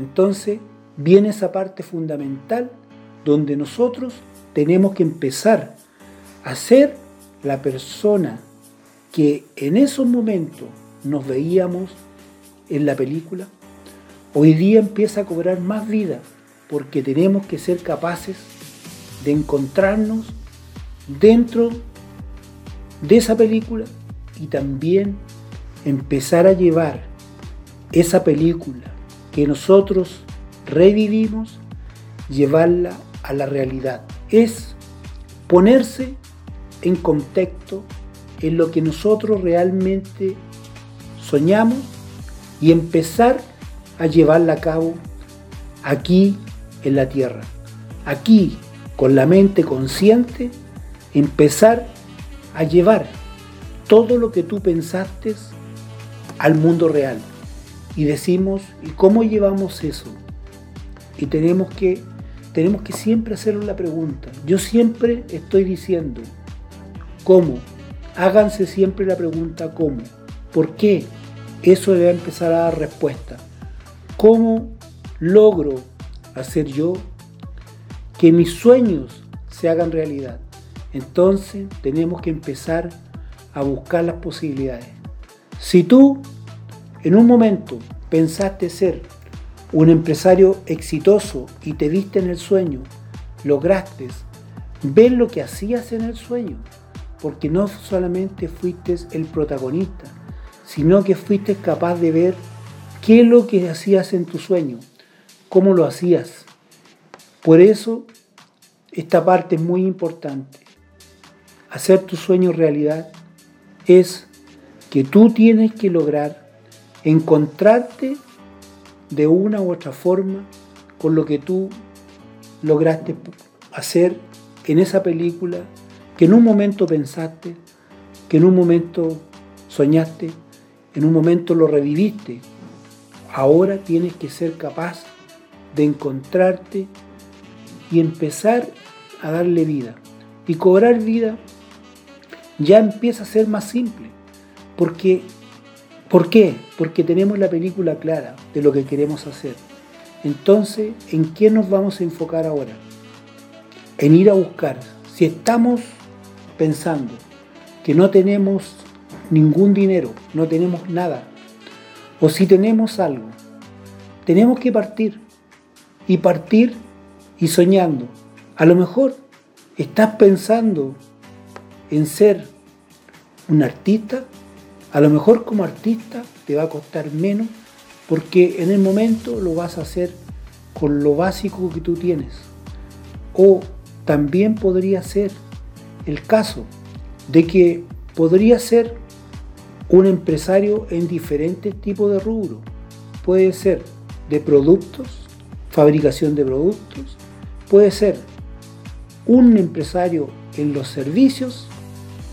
Entonces viene esa parte fundamental donde nosotros tenemos que empezar a ser la persona que en esos momentos nos veíamos en la película, hoy día empieza a cobrar más vida porque tenemos que ser capaces de encontrarnos dentro de esa película y también empezar a llevar esa película que nosotros revivimos, llevarla a la realidad. Es ponerse en contexto en lo que nosotros realmente soñamos y empezar a llevarla a cabo aquí en la tierra. Aquí, con la mente consciente, empezar a llevar todo lo que tú pensaste al mundo real. Y decimos, ¿y cómo llevamos eso? Y tenemos que, tenemos que siempre hacernos la pregunta. Yo siempre estoy diciendo, ¿cómo? Háganse siempre la pregunta, ¿cómo? ¿Por qué? Eso debe empezar a dar respuesta. ¿Cómo logro hacer yo que mis sueños se hagan realidad? Entonces tenemos que empezar a buscar las posibilidades. Si tú en un momento pensaste ser un empresario exitoso y te viste en el sueño, lograste ver lo que hacías en el sueño, porque no solamente fuiste el protagonista, sino que fuiste capaz de ver qué es lo que hacías en tu sueño, cómo lo hacías. Por eso esta parte es muy importante. Hacer tu sueño realidad es que tú tienes que lograr encontrarte de una u otra forma con lo que tú lograste hacer en esa película que en un momento pensaste, que en un momento soñaste, en un momento lo reviviste. Ahora tienes que ser capaz de encontrarte y empezar a darle vida. Y cobrar vida ya empieza a ser más simple. Porque, ¿Por qué? Porque tenemos la película clara de lo que queremos hacer. Entonces, ¿en qué nos vamos a enfocar ahora? En ir a buscar. Si estamos pensando que no tenemos ningún dinero, no tenemos nada, o si tenemos algo, tenemos que partir. Y partir y soñando. A lo mejor estás pensando en ser un artista, a lo mejor como artista te va a costar menos porque en el momento lo vas a hacer con lo básico que tú tienes. O también podría ser el caso de que podría ser un empresario en diferentes tipos de rubros. Puede ser de productos, fabricación de productos, puede ser un empresario en los servicios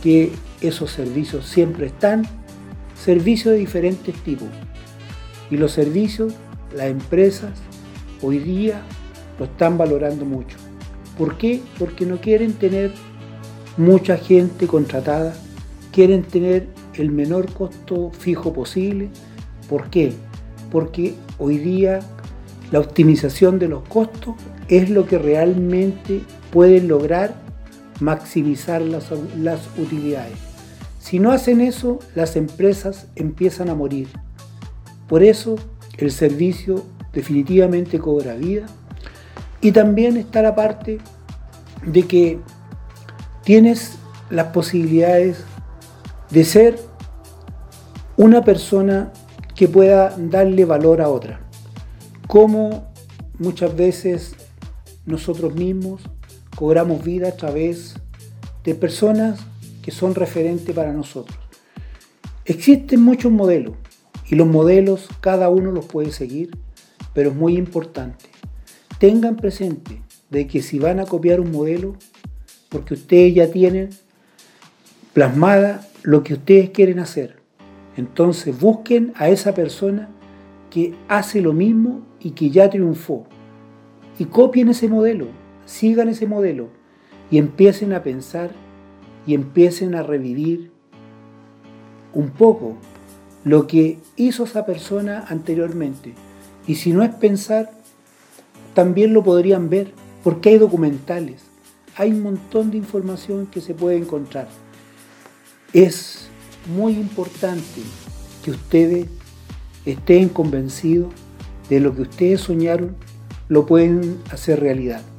que esos servicios siempre están, servicios de diferentes tipos. Y los servicios, las empresas, hoy día lo están valorando mucho. ¿Por qué? Porque no quieren tener mucha gente contratada, quieren tener el menor costo fijo posible. ¿Por qué? Porque hoy día la optimización de los costos es lo que realmente pueden lograr maximizar las, utilidades. Si no hacen eso, las empresas empiezan a morir. Por eso el servicio definitivamente cobra vida. Y también está la parte de que tienes las posibilidades de ser una persona que pueda darle valor a otra. Como muchas veces nosotros mismos cobramos vida a través de personas que son referentes para nosotros. Existen muchos modelos y los modelos cada uno los puede seguir, pero es muy importante. Tengan presente de que si van a copiar un modelo, porque ustedes ya tienen plasmada lo que ustedes quieren hacer, entonces busquen a esa persona que hace lo mismo y que ya triunfó y copien ese modelo sigan ese modelo y empiecen a pensar y empiecen a revivir un poco lo que hizo esa persona anteriormente. Y si no es pensar, también lo podrían ver, porque hay documentales, hay un montón de información que se puede encontrar. Es muy importante que ustedes estén convencidos de lo que ustedes soñaron, lo pueden hacer realidad.